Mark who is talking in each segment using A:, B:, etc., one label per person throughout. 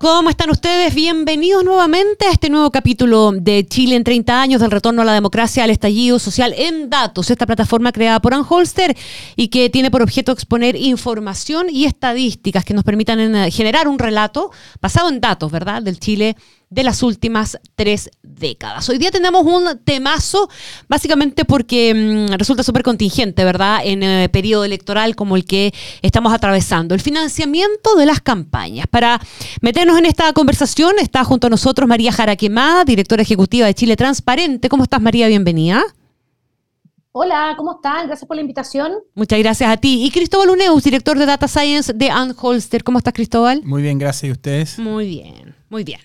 A: ¿Cómo están ustedes? Bienvenidos nuevamente a este nuevo capítulo de Chile en 30 años, del retorno a la democracia, al estallido social en datos, esta plataforma creada por Anholster y que tiene por objeto exponer información y estadísticas que nos permitan eh, generar un relato basado en datos, ¿verdad?, del Chile de las últimas tres décadas. Hoy día tenemos un temazo, básicamente porque mm, resulta súper contingente, ¿verdad? En el eh, periodo electoral como el que estamos atravesando. El financiamiento de las campañas. Para meternos en esta conversación está junto a nosotros María Jaraquemada, directora ejecutiva de Chile Transparente. ¿Cómo estás, María? Bienvenida.
B: Hola, ¿cómo están? Gracias por la invitación.
A: Muchas gracias a ti. Y Cristóbal Uneus, director de Data Science de Anholster. ¿Cómo estás, Cristóbal?
C: Muy bien, gracias. ¿Y ustedes?
A: Muy bien, muy bien.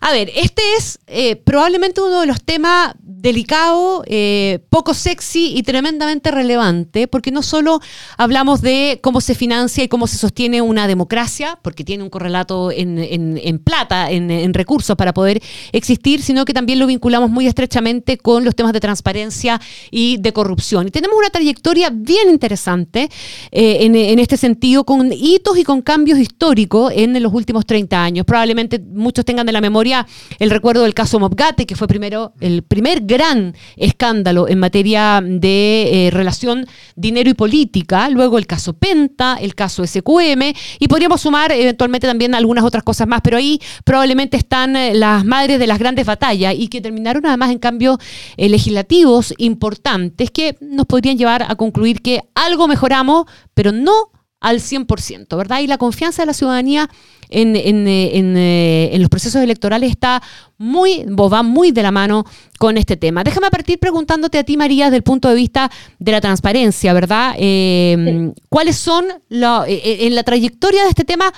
A: A ver, este es eh, probablemente uno de los temas delicados, eh, poco sexy y tremendamente relevante, porque no solo hablamos de cómo se financia y cómo se sostiene una democracia, porque tiene un correlato en, plata, en, recursos para poder existir, sino que también lo vinculamos muy estrechamente con los temas de transparencia y de corrupción. Y tenemos una trayectoria bien interesante eh, en, este sentido, con hitos y con cambios históricos en los últimos 30 años. Probablemente muchos tengan de la memoria el recuerdo del caso Mobgate, que fue primero el primer gran escándalo en materia de eh, relación dinero y política, luego el caso Penta, el caso SQM, y podríamos sumar eventualmente también algunas otras cosas más, pero ahí probablemente están eh, las madres de las grandes batallas y que terminaron además en cambios eh, legislativos importantes que nos podrían llevar a concluir que algo mejoramos, pero no al 100%, ¿verdad? Y la confianza de la ciudadanía en, en, en, eh, en, los procesos electorales está muy, va muy de la mano con este tema. Déjame partir preguntándote a ti, María, desde el punto de vista de la transparencia, ¿verdad? Eh, ¿Cuáles son, eh, en la trayectoria de este tema,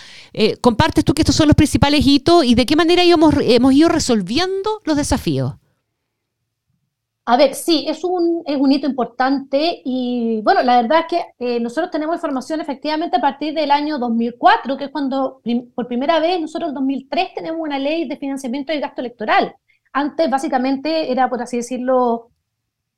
A: compartes tú que estos son los principales hitos y de qué manera hemos, hemos ido resolviendo los desafíos?
B: A ver, sí, es un, es un hito importante y bueno, la verdad es que eh, nosotros tenemos información efectivamente a partir del año 2004, que es cuando por primera vez nosotros en 2003 tenemos una ley de financiamiento y gasto electoral. Antes básicamente era, por así decirlo,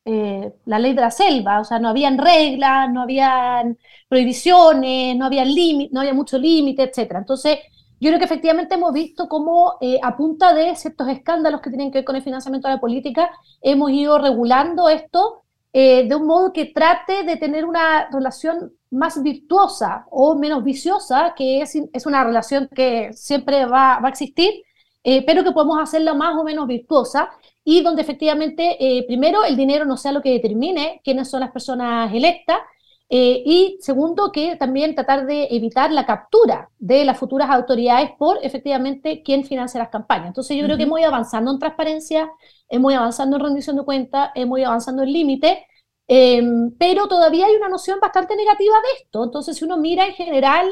B: eh, la ley de la selva, o sea, no habían reglas, no habían prohibiciones, no había, no había mucho límite, etc. Entonces, yo creo que efectivamente hemos visto cómo eh, a punta de ciertos escándalos que tienen que ver con el financiamiento de la política, hemos ido regulando esto eh, de un modo que trate de tener una relación más virtuosa o menos viciosa, que es, es una relación que siempre va, va a existir, eh, pero que podemos hacerla más o menos virtuosa y donde efectivamente, primero, el dinero no sea lo que determine quiénes son las personas electas, eh, y segundo, que también tratar de evitar la captura de las futuras autoridades por efectivamente quién financia las campañas. Entonces yo creo que hemos ido avanzando en transparencia, hemos ido avanzando en rendición de cuentas, hemos ido avanzando en límite, em, pero todavía hay una noción bastante negativa de esto. Entonces si uno mira en general,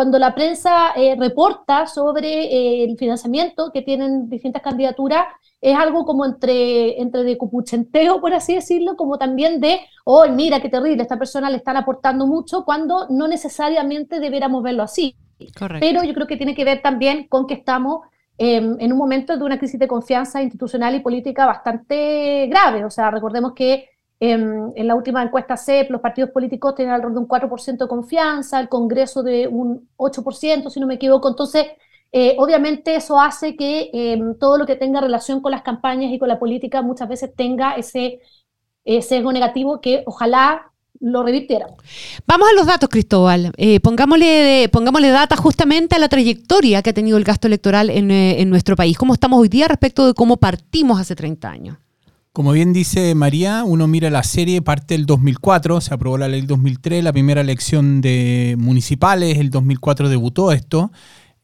B: cuando la prensa eh, reporta sobre eh, el financiamiento que tienen distintas candidaturas, es algo como entre, entre de cupuchenteo, por así decirlo, como también de, oh, mira qué terrible, esta persona le están aportando mucho, cuando no necesariamente debiéramos verlo así. Pero yo creo que tiene que ver también con que estamos em, en un momento de una crisis de confianza institucional y política bastante grave. O sea, recordemos que em, en la última encuesta CEP los partidos políticos tienen alrededor de un 4% de confianza, el Congreso de un 8%, si no me equivoco. Entonces, eh, obviamente eso hace que em, todo lo que tenga relación con las campañas y con la política muchas veces tenga ese sesgo negativo que ojalá lo revirtiéramos.
A: Vamos a los datos, Cristóbal. Eh, pongámosle, pongámosle data justamente a la trayectoria que ha tenido el gasto electoral en, eh, nuestro país. ¿Cómo estamos hoy día respecto de cómo partimos hace 30 años?
C: Como bien dice María, uno mira la serie, parte del 2004, se aprobó la ley 2003, la primera elección de municipales, el 2004 debutó esto,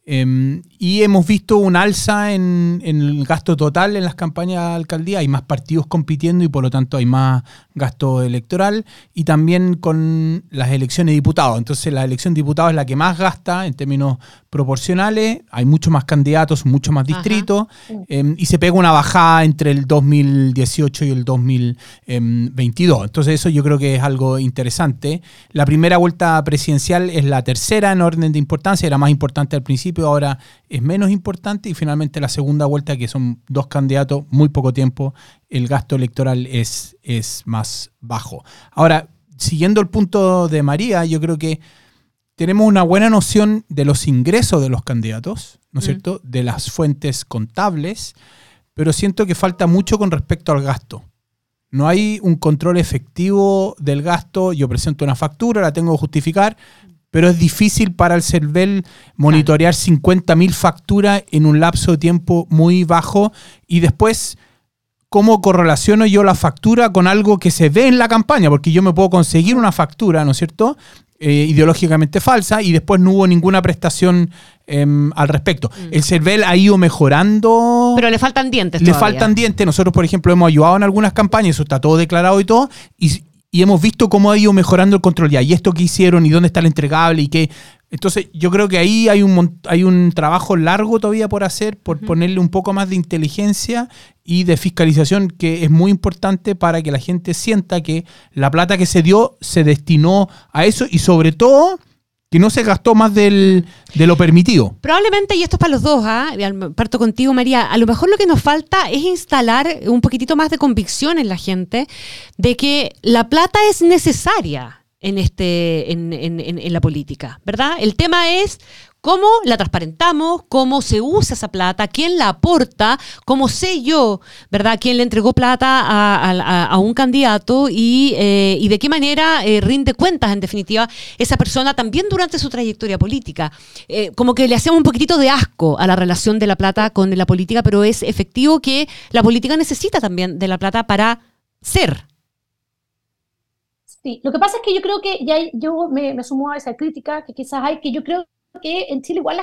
C: Em, y hemos visto un alza en, el gasto total en las campañas de alcaldía. Hay más partidos compitiendo y por lo tanto hay más gasto electoral. Y también con las elecciones de diputados. Entonces la elección de diputados es la que más gasta en términos proporcionales, hay muchos más candidatos, muchos más distritos, em, y se pega una bajada entre el 2018 y el 2022. Entonces eso yo creo que es algo interesante. La primera vuelta presidencial es la tercera en orden de importancia, era más importante al principio, ahora es menos importante, y finalmente la segunda vuelta, que son dos candidatos, muy poco tiempo, el gasto electoral es, es más bajo. Ahora, siguiendo el punto de María, yo creo que tenemos una buena noción de los ingresos de los candidatos, ¿no es mm. cierto? De las fuentes contables, pero siento que falta mucho con respecto al gasto. No hay un control efectivo del gasto. Yo presento una factura, la tengo que justificar, pero es difícil para el CERVEL monitorear 50.000 facturas en un lapso de tiempo muy bajo y después cómo correlaciono yo la factura con algo que se ve en la campaña, porque yo me puedo conseguir una factura, ¿no es cierto? Eh, ideológicamente falsa y después no hubo ninguna prestación em, al respecto. Mm. El CERVEL ha ido mejorando.
A: Pero le faltan dientes.
C: Le faltan dientes. Nosotros, por ejemplo, hemos ayudado en algunas campañas, eso está todo declarado y todo, y, y hemos visto cómo ha ido mejorando el control ya. Y esto que hicieron y dónde está el entregable y qué. Entonces, yo creo que ahí hay un, hay un trabajo largo todavía por hacer, por ponerle un poco más de inteligencia y de fiscalización que es muy importante para que la gente sienta que la plata que se dio se destinó a eso y sobre todo que no se gastó más del, de lo permitido.
A: Probablemente, y esto es para los dos, ¿ah? parto contigo María, a lo mejor lo que nos falta es instalar un poquitito más de convicción en la gente de que la plata es necesaria en, este, en, en, en, la política, ¿verdad? El tema es cómo la transparentamos, cómo se usa esa plata, quién la aporta, cómo sé yo, ¿verdad?, quién le entregó plata a, un candidato eh, y, de qué manera eh, rinde cuentas, en definitiva, esa persona también durante su trayectoria política. Eh, como que le hacemos un poquitito de asco a la relación de la plata con la política, pero es efectivo que la política necesita también de la plata para ser
B: Sí, lo que pasa es que yo creo que ya yo me, sumo a esa crítica que quizás hay, que yo creo que en Chile igual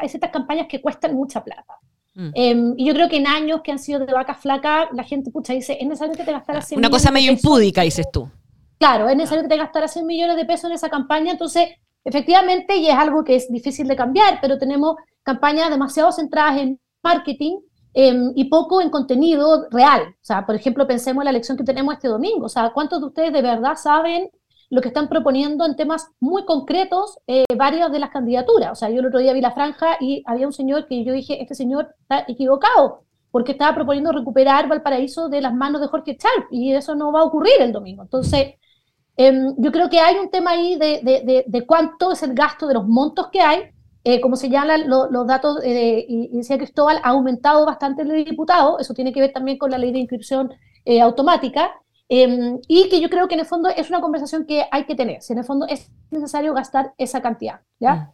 B: hay ciertas campañas que cuestan mucha plata. Mm. Em, y yo creo que en años que han sido de vaca flaca, la gente, pucha, dice, es necesario que te gastaras
A: 100 Una cosa medio impúdica, dices tú.
B: Claro, es necesario que te gastaras 100 millones de pesos en esa campaña, entonces, efectivamente, y es algo que es difícil de cambiar, pero tenemos campañas demasiado centradas en marketing Em, y poco en contenido real. O sea, por ejemplo, pensemos en la elección que tenemos este domingo. O sea, ¿cuántos de ustedes de verdad saben lo que están proponiendo en temas muy concretos eh, varias de las candidaturas? O sea, yo el otro día vi la franja y había un señor que yo dije, este señor está equivocado, porque estaba proponiendo recuperar Valparaíso de las manos de Jorge Charp, y eso no va a ocurrir el domingo. Entonces, em, yo creo que hay un tema ahí de, de, de cuánto es el gasto de los montos que hay, eh, como señalan los datos, eh, y, decía Cristóbal, ha aumentado bastante el de diputados, eso tiene que ver también con la ley de inscripción eh, automática, em, y que yo creo que en el fondo es una conversación que hay que tener, si en el fondo es necesario gastar esa cantidad, ¿ya? Mm.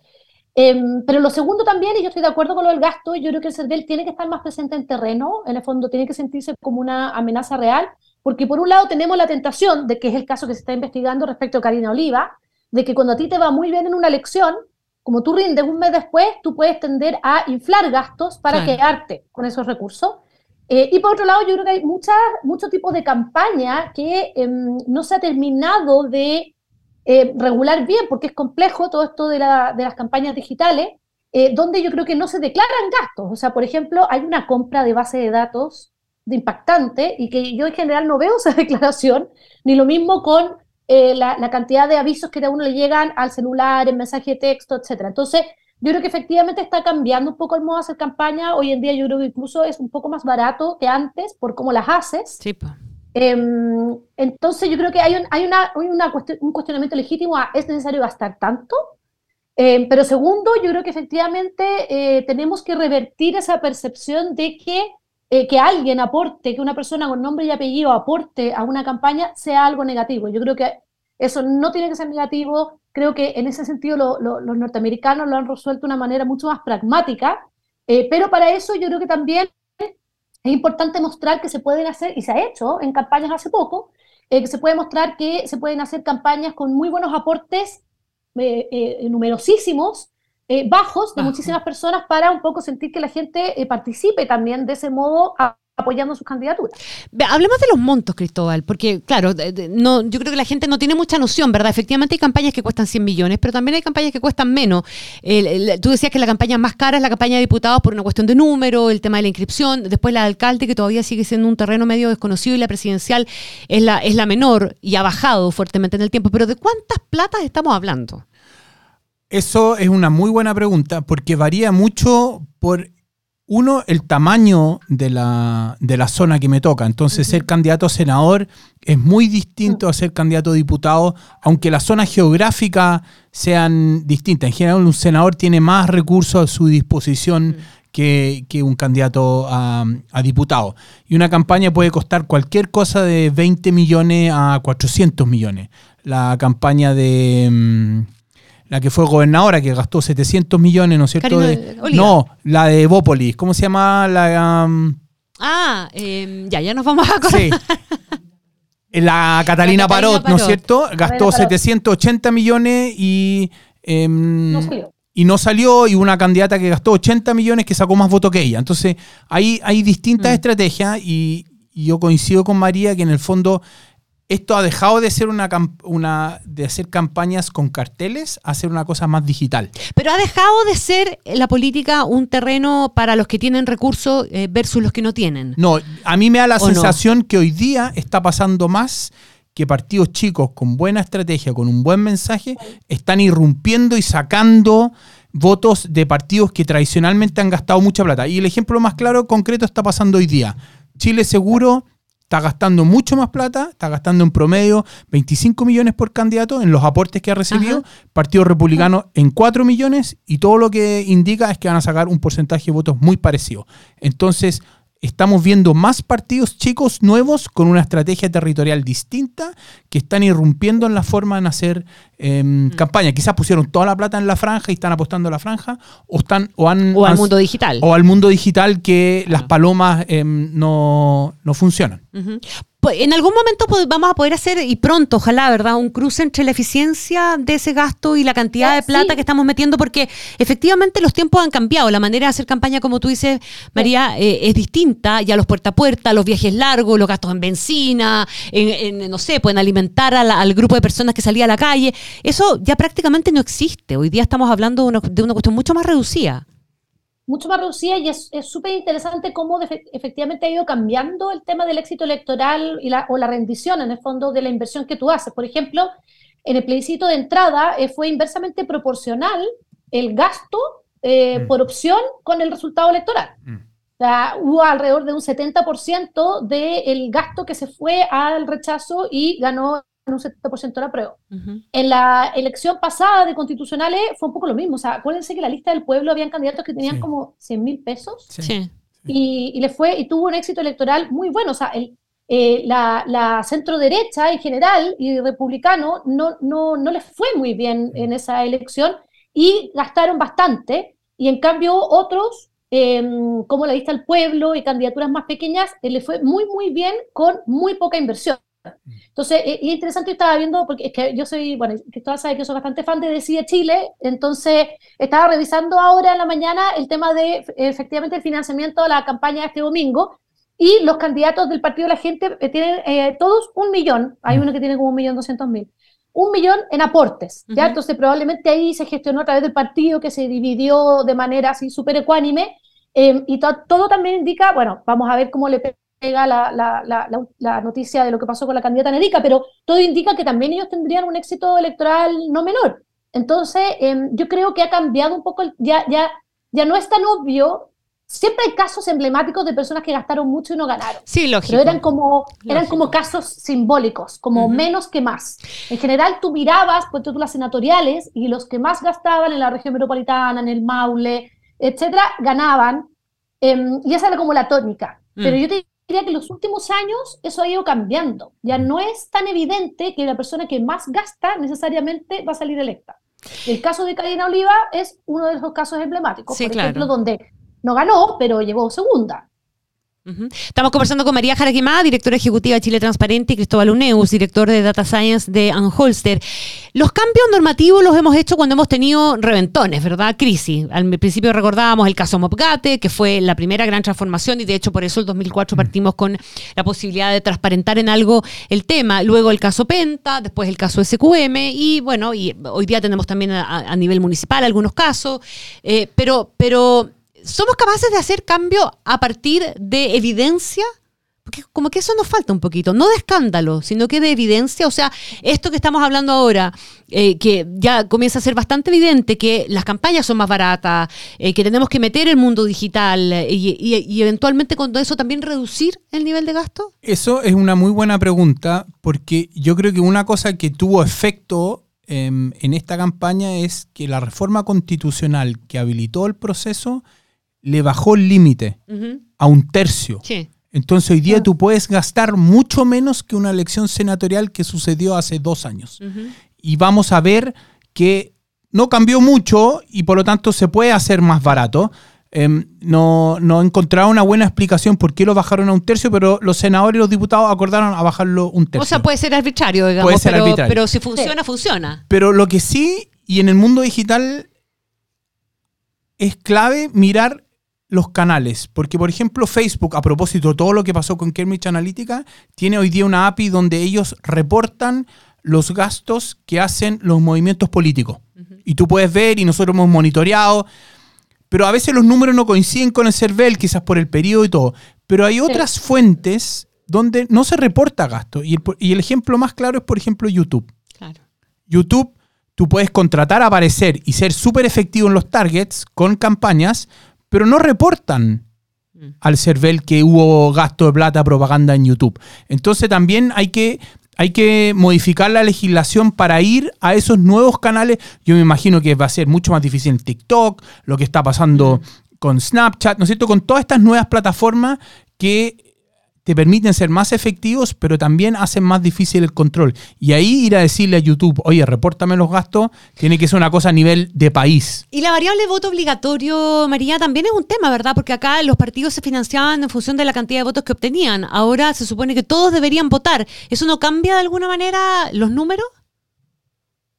B: Em, pero lo segundo también, y yo estoy de acuerdo con lo del gasto, yo creo que el CERVEL tiene que estar más presente en terreno, en el fondo tiene que sentirse como una amenaza real, porque por un lado tenemos la tentación de que es el caso que se está investigando respecto a Karina Oliva, de que cuando a ti te va muy bien en una elección, como tú rindes un mes después, tú puedes tender a inflar gastos para quedarte con esos recursos. Eh, y por otro lado, yo creo que hay muchas, muchos tipos de campaña que em, no se ha terminado de eh, regular bien, porque es complejo todo esto de, las campañas digitales, eh, donde yo creo que no se declaran gastos. O sea, por ejemplo, hay una compra de base de datos de impactante y que yo en general no veo esa declaración, ni lo mismo con eh, la, cantidad de avisos que a uno le llegan al celular, en mensaje de texto, etcétera. Entonces, yo creo que efectivamente está cambiando un poco el modo de hacer campaña. Hoy en día yo creo que incluso es un poco más barato que antes por cómo las haces.
A: Sí,
B: em, entonces yo creo que hay un, hay una, una un cuestionamiento legítimo a ¿es necesario gastar tanto? Em, pero segundo, yo creo que efectivamente eh, tenemos que revertir esa percepción de que eh, que alguien aporte, que una persona con nombre y apellido aporte a una campaña sea algo negativo. Yo creo que eso no tiene que ser negativo. Creo que en ese sentido los norteamericanos lo han resuelto de una manera mucho más pragmática, eh, pero para eso yo creo que también es importante mostrar que se pueden hacer, y se ha hecho en campañas hace poco, eh, que se puede mostrar que se pueden hacer campañas con muy buenos aportes numerosísimos eh, bajos de muchísimas personas para un poco sentir que la gente eh, participe también de ese modo a apoyando sus candidaturas.
A: Hablemos de los montos, Cristóbal, porque claro, no, yo creo que la gente no tiene mucha noción, ¿verdad? Efectivamente hay campañas que cuestan 100 millones, pero también hay campañas que cuestan menos. tú decías que la campaña más cara es la campaña de diputados por una cuestión de número, el tema de la inscripción, después la de alcalde, que todavía sigue siendo un terreno medio desconocido, y la presidencial es la, es la menor y ha bajado fuertemente en el tiempo. Pero ¿de cuántas platas estamos hablando?
C: Eso es una muy buena pregunta, porque varía mucho por uno, el tamaño de la, de la zona que me toca. Entonces, ser candidato a senador es muy distinto a ser candidato a diputado, aunque las zonas geográficas sean distintas. En general, un senador tiene más recursos a su disposición que, un candidato a, a, diputado. Y una campaña puede costar cualquier cosa de 20 millones a 400 millones. La campaña de mm, la que fue gobernadora, que gastó 700 millones, ¿no es cierto? no, la de Bópolis. ¿Cómo se llama la...?
A: Um, ah, em, ya, ya nos vamos a acordar. Sí.
C: La Catalina, Parot, ¿no es cierto? Gastó 780 millones y... Em, no salió. Y no salió, y una candidata que gastó 80 millones que sacó más votos que ella. Entonces, ahí hay distintas mm. estrategias y, y yo coincido con María que en el fondo esto ha dejado de ser una, una, de hacer campañas con carteles a ser una cosa más digital.
A: Pero ha dejado de ser la política un terreno para los que tienen recursos eh, versus los que no tienen.
C: No, a mí me da la sensación que hoy día está pasando más que partidos chicos con buena estrategia, con un buen mensaje, están irrumpiendo y sacando votos de partidos que tradicionalmente han gastado mucha plata. Y el ejemplo más claro, concreto, está pasando hoy día. Chile Seguro está gastando mucho más plata, está gastando en promedio 25 millones por candidato en los aportes que ha recibido, Partido Republicano en 4 millones y todo lo que indica es que van a sacar un porcentaje de votos muy parecido. Entonces, estamos viendo más partidos chicos nuevos con una estrategia territorial distinta que están irrumpiendo en la forma de hacer em, mm. campaña. Quizás pusieron toda la plata en la franja y están apostando a la franja o están o han
A: o al mundo digital
C: o al mundo digital que las palomas em, no, no funcionan.
A: Pues, en algún momento vamos a poder hacer, y pronto, ojalá, ¿verdad? Un cruce entre la eficiencia de ese gasto y la cantidad de plata que estamos metiendo, porque efectivamente los tiempos han cambiado. La manera de hacer campaña, como tú dices, María, eh, es distinta. Ya los puerta a puerta, los viajes largos, los gastos en benzina, en, no sé, pueden alimentar al grupo de personas que salía a la calle. Eso ya prácticamente no existe. Hoy día estamos hablando de una cuestión mucho más reducida
B: mucho más reducida y es súper interesante cómo efectivamente ha ido cambiando el tema del éxito electoral y la, o la rendición en el fondo de la inversión que tú haces. Por ejemplo, en el plebiscito de entrada eh, fue inversamente proporcional el gasto eh, mm. por opción con el resultado electoral. Mm. O sea, hubo alrededor de un 70% del gasto que se fue al rechazo y ganó un 70% de la prueba. En la elección pasada de constitucionales fue un poco lo mismo. O sea, acuérdense que la lista del pueblo habían candidatos que tenían como 100 mil pesos. Sí. Y, le fue, y tuvo un éxito electoral muy bueno. O sea, el, eh, la, la centro derecha en general y republicano no, no, no les fue muy bien en esa elección y gastaron bastante. Y en cambio otros, em, como la lista del pueblo y candidaturas más pequeñas, eh, le fue muy, muy bien con muy poca inversión. Entonces, es interesante, estaba viendo, porque es que yo soy, bueno, todas saben que soy bastante fan de Decide Chile, entonces estaba revisando ahora en la mañana el tema de efectivamente el financiamiento de la campaña de este domingo, y los candidatos del Partido de la Gente eh, tienen eh, todos un millón, hay uno que tiene como un millón doscientos mil, un millón en aportes, ¿ya? Entonces probablemente ahí se gestionó a través del partido que se dividió de manera así súper ecuánime, eh, y todo también indica, bueno, vamos a ver cómo le llega la, noticia de lo que pasó con la candidata Nerica, pero todo indica que también ellos tendrían un éxito electoral no menor. Entonces, em, yo creo que ha cambiado un poco, ya, ya, ya no es tan obvio. Siempre hay casos emblemáticos de personas que gastaron mucho y no ganaron.
A: Sí, lógico.
B: Pero eran como, eran como casos simbólicos, como menos que más. En general, tú mirabas, pues tú las senatoriales, y los que más gastaban en la región metropolitana, en el Maule, etcétera, ganaban. Em, y esa era como la tónica. Pero mm. yo te que en los últimos años eso ha ido cambiando. Ya no es tan evidente que la persona que más gasta necesariamente va a salir electa. El caso de Karina Oliva es uno de esos casos emblemáticos, por ejemplo, donde no ganó, pero llegó segunda.
A: Estamos conversando con María Jaraquimá, directora ejecutiva de Chile Transparente, y Cristóbal Uneus, director de Data Science de Anholster. Los cambios normativos los hemos hecho cuando hemos tenido reventones, ¿verdad? Crisis. Al principio recordábamos el caso Mopgate, que fue la primera gran transformación, y de hecho por eso el 2004 partimos con la posibilidad de transparentar en algo el tema. Luego el caso Penta, después el caso SQM, y bueno, y hoy día tenemos también a, a nivel municipal algunos casos, eh, pero, pero ¿Somos capaces de hacer cambio a partir de evidencia? Porque como que eso nos falta un poquito, no de escándalo, sino que de evidencia. O sea, esto que estamos hablando ahora, eh, que ya comienza a ser bastante evidente, que las campañas son más baratas, eh, que tenemos que meter el mundo digital eh, y, eventualmente con eso también reducir el nivel de gasto.
C: Eso es una muy buena pregunta porque yo creo que una cosa que tuvo efecto em, en esta campaña es que la reforma constitucional que habilitó el proceso le bajó el límite a un tercio.
A: Sí.
C: Entonces hoy día tú puedes gastar mucho menos que una elección senatorial que sucedió hace dos años. Y vamos a ver que no cambió mucho y por lo tanto se puede hacer más barato. Em, no, no he encontrado una buena explicación por qué lo bajaron a un tercio, pero los senadores y los diputados acordaron a bajarlo un tercio.
A: O sea, puede ser arbitrario, digamos,
C: Puede ser
A: pero,
C: arbitrario.
A: pero si funciona, funciona.
C: Pero lo que sí, y en el mundo digital, es clave mirar los canales. Porque, por ejemplo, Facebook, a propósito de todo lo que pasó con Cambridge Analytica, tiene hoy día una API donde ellos reportan los gastos que hacen los movimientos políticos. Y tú puedes ver, y nosotros hemos monitoreado, pero a veces los números no coinciden con el CERVEL, quizás por el periodo y todo. Pero hay otras fuentes donde no se reporta gasto. Y el, y el ejemplo más claro es, por ejemplo, YouTube.
A: Claro.
C: YouTube, tú puedes contratar a aparecer y ser súper efectivo en los targets con campañas, pero no reportan
A: Mm.
C: al CERVEL que hubo gasto de plata propaganda en YouTube. Entonces también hay que, hay que modificar la legislación para ir a esos nuevos canales. Yo me imagino que va a ser mucho más difícil en TikTok, lo que está pasando con Snapchat, ¿no es cierto? Con todas estas nuevas plataformas que te permiten ser más efectivos, pero también hacen más difícil el control. Y ahí ir a decirle a YouTube, oye, repórtame los gastos, tiene que ser una cosa a nivel de país.
A: Y la variable voto obligatorio, María, también es un tema, ¿verdad? Porque acá los partidos se financiaban en función de la cantidad de votos que obtenían. Ahora se supone que todos deberían votar. ¿Eso no cambia de alguna manera los números?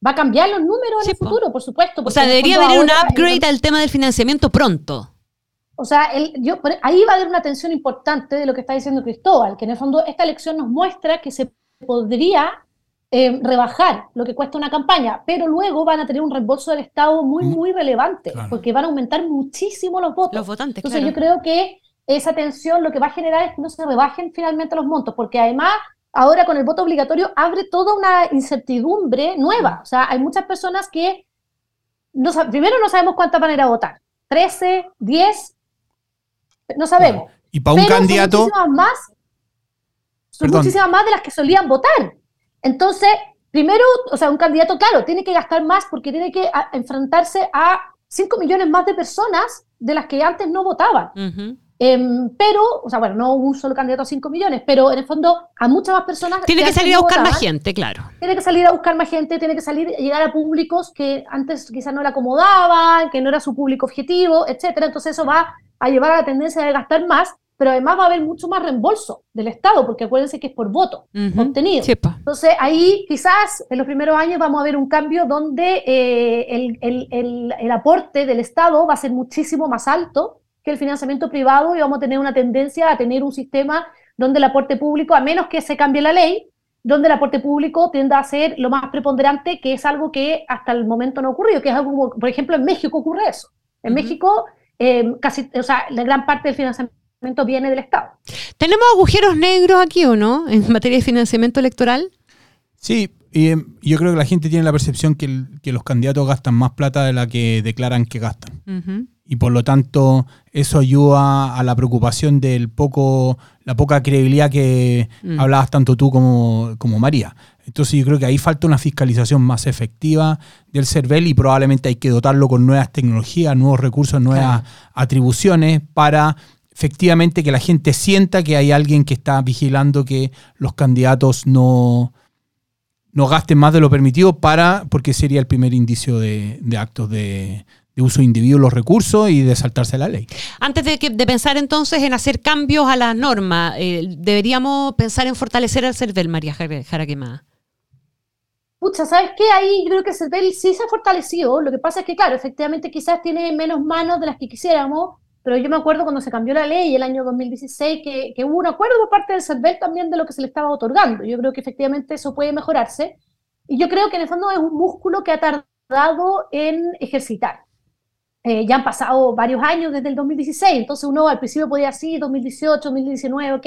B: Va a cambiar los números en el
A: po.
B: futuro, por supuesto.
A: O sea, debería haber un
B: ahora,
A: upgrade al tema del financiamiento pronto.
B: O sea, el- yo, por- ahí va a haber una tensión importante de lo que está diciendo Cristóbal, que en el fondo esta elección nos muestra que se podría eh, rebajar lo que cuesta una campaña, pero luego van a tener un reembolso del Estado muy,
C: Mm,
B: muy relevante,
C: claro.
B: porque van a aumentar muchísimo los votos.
A: Los votantes,
B: Entonces
A: claro.
B: yo creo que esa tensión lo que va a generar es que no se rebajen finalmente los montos, porque además ahora con el voto obligatorio abre toda una incertidumbre nueva. O sea, hay muchas personas que no sab- primero no sabemos cuántas van a ir a votar. 13, 10, no sabemos.
C: Y para un
B: Pero son
C: candidato,
B: muchísimas más, son
C: Perdón.
B: muchísimas más de las que solían votar. Entonces, primero, o sea, un candidato, claro, tiene que gastar más porque tiene que a- enfrentarse a 5 millones más de personas de las que antes no votaban. Em, pero, o sea, bueno, no un solo candidato a 5 millones, pero en el fondo a muchas más personas.
A: Tiene que salir a buscar más gente, claro.
B: Tiene que salir a buscar más gente, tiene que salir, llegar a públicos que antes quizás no le acomodaban, que no era su público objetivo, etcétera. Entonces eso va a llevar a la tendencia de gastar más, pero además va a haber mucho más reembolso del Estado, porque acuérdense que es por voto
A: Ujú.
B: obtenido. Entonces ahí quizás en los primeros años vamos a ver un cambio donde eh, el, el- el- el aporte del Estado va a ser muchísimo más alto que el financiamiento privado y vamos a tener una tendencia a tener un sistema donde el aporte público, a menos que se cambie la ley, donde el aporte público tienda a ser lo más preponderante, que es algo que hasta el momento no ha ocurrido, que es algo como, por ejemplo, en México ocurre eso. En. México, eh, casi, o sea, la gran parte del financiamiento viene del Estado.
A: ¿Tenemos agujeros negros aquí o no en materia de financiamiento electoral?
C: sí, y, em, yo creo que la gente tiene la percepción que, el- que los candidatos gastan más plata de la que declaran que gastan. Y por lo tanto eso ayuda a la preocupación del poco, la poca credibilidad que
A: Mm.
C: hablabas tanto tú como, como María. Entonces yo creo que ahí falta una fiscalización más efectiva del CERVEL y probablemente hay que dotarlo con nuevas tecnologías, nuevos recursos, nuevas atribuciones para efectivamente que la gente sienta que hay alguien que está vigilando que los candidatos no, no gasten más de lo permitido para, porque sería el primer indicio de, de actos de, uso indebido de los recursos y de saltarse la ley.
A: Antes de, que, de pensar entonces en hacer cambios a la norma, eh, deberíamos pensar en fortalecer al CERVEL, María Jaraquemada.
B: Pucha, ¿sabes qué? Ahí yo creo que el CERVEL sí se ha fortalecido. Lo que pasa es que, claro, efectivamente quizás tiene menos manos de las que quisiéramos, pero yo me acuerdo cuando se cambió la ley el año 2016 que, que hubo un acuerdo por parte del CERVEL también de lo que se le estaba otorgando. Yo creo que efectivamente eso puede mejorarse. Y yo creo que en el fondo es un músculo que ha tardado en ejercitar. Eh, ya han pasado varios años desde el 2016, entonces uno al principio podía decir 2018, 2019, ok,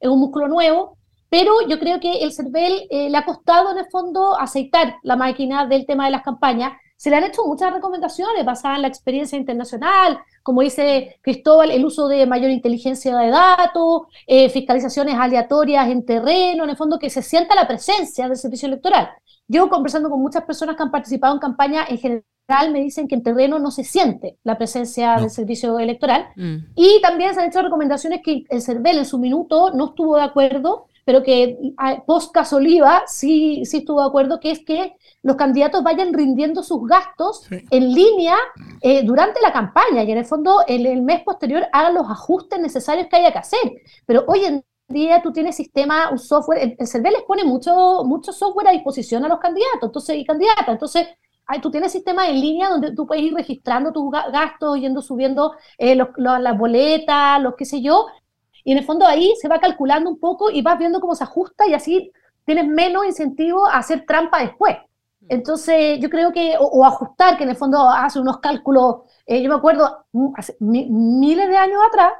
B: es un músculo nuevo, pero yo creo que el CERVEL eh, le ha costado en el fondo aceitar la máquina del tema de las campañas. Se le han hecho muchas recomendaciones basadas en la experiencia internacional, como dice Cristóbal, el uso de mayor inteligencia de datos, eh, fiscalizaciones aleatorias en terreno, en el fondo que se sienta la presencia del servicio electoral. Yo conversando con muchas personas que han participado en campaña en general, me dicen que en terreno no se siente la presencia del servicio electoral. Mm. Y también se han hecho recomendaciones que el CERVEL en su minuto no estuvo de acuerdo, pero que ah, post Oliva sí, sí estuvo de acuerdo, que es que los candidatos vayan rindiendo sus gastos en línea eh, durante la campaña y en el fondo el mes posterior hagan los ajustes necesarios que haya que hacer. Pero hoy en día tú tienes sistema, un software, el, el CERVEL les pone mucho, mucho software a disposición a los candidatos entonces, y candidatas. Entonces, tú tienes sistemas en línea donde tú puedes ir registrando tus gastos, yendo subiendo eh, las boletas, los qué sé yo, y en el fondo ahí se va calculando un poco y vas viendo cómo se ajusta y así tienes menos incentivo a hacer trampa después. Entonces, yo creo que, o, ajustar, que en el fondo hace unos cálculos, eh, yo me acuerdo mm, hace miles de años atrás,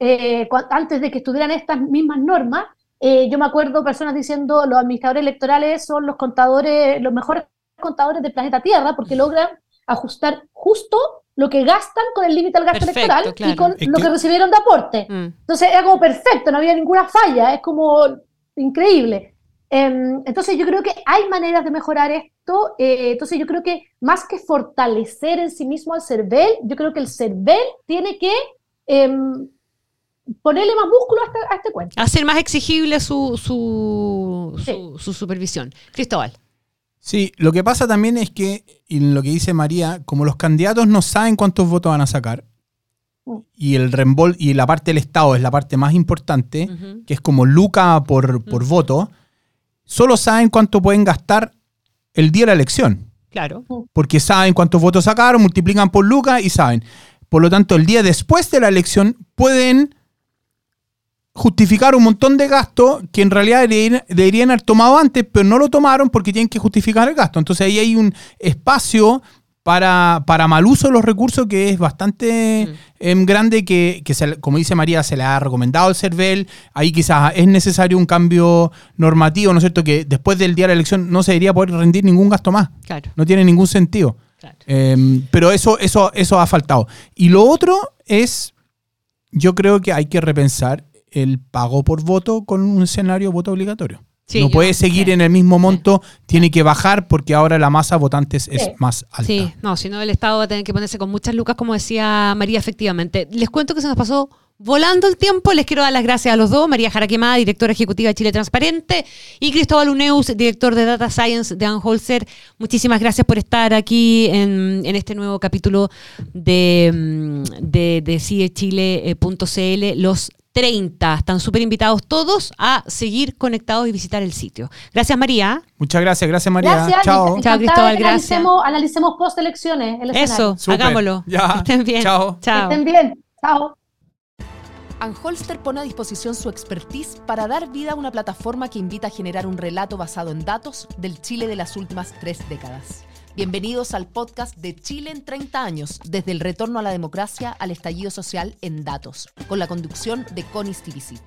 B: eh, antes de que estuvieran estas mismas normas, yo me acuerdo personas diciendo los administradores electorales son los contadores, los mejores contadores del planeta Tierra porque logran ajustar justo lo que gastan con el límite al gasto electoral y con lo que... recibieron de aporte. Mm. Entonces era como perfecto, no había ninguna falla, es como increíble. Em, entonces yo creo que hay maneras de mejorar esto. Eh, entonces yo creo que más que fortalecer en sí mismo al CERVEL, yo creo que el CERVEL tiene que em, ponerle más músculo a este, a este, cuento.
A: Hacer más exigible su, su, su supervisión. Cristóbal.
C: Sí, lo que pasa también es que, y lo que dice María, como los candidatos no saben cuántos votos van a sacar, y el rembol y la parte del Estado es la parte más importante, que es como Luca por, por voto, solo saben cuánto pueden gastar el día de la elección.
A: Claro.
C: Porque saben cuántos votos sacaron, multiplican por Luca y saben. Por lo tanto, el día después de la elección pueden justificar un montón de gastos que en realidad deberían, haber tomado antes, pero no lo tomaron porque tienen que justificar el gasto. Entonces ahí hay un espacio para, para mal uso de los recursos que es bastante mm. em, grande, que, como dice María, se le ha recomendado el CERVEL. Ahí quizás es necesario un cambio normativo, ¿no es cierto? Que después del día de la elección no se debería poder rendir ningún gasto más.
A: Claro.
C: No tiene ningún sentido. Em, pero eso, eso, eso ha faltado. Y lo otro es, yo creo que hay que repensar el pago por voto con un escenario voto obligatorio. no puede seguir en el mismo monto, tiene que bajar porque ahora la masa votantes es más alta.
A: Sí, no, si no el Estado va a tener que ponerse con muchas lucas, como decía María, efectivamente. Les cuento que se nos pasó volando el tiempo. Les quiero dar las gracias a los dos, María Jaraquemada, directora ejecutiva de Chile Transparente, y Cristóbal Uneus, director de Data Science de Anholzer. Muchísimas gracias por estar aquí en, este nuevo capítulo de, mm, de, de CIEChile.cl. Los 30. Están súper invitados todos a seguir conectados y visitar el sitio. Gracias, María.
C: Muchas gracias, gracias, María.
B: Gracias,
C: Chao.
B: Chao, Cristóbal, gracias. Analicemos, analicemos post elecciones.
A: Eso, hagámoslo.
C: Ya.
A: Que estén bien.
C: Chao.
B: Chao. Que estén bien. Chao.
D: Anholster pone a disposición su expertise para dar vida a una plataforma que invita a generar un relato basado en datos del Chile de las últimas tres décadas. Bienvenidos al podcast de Chile en 30 años, desde el retorno a la democracia al estallido social en datos, con la conducción de Connie Stivicic.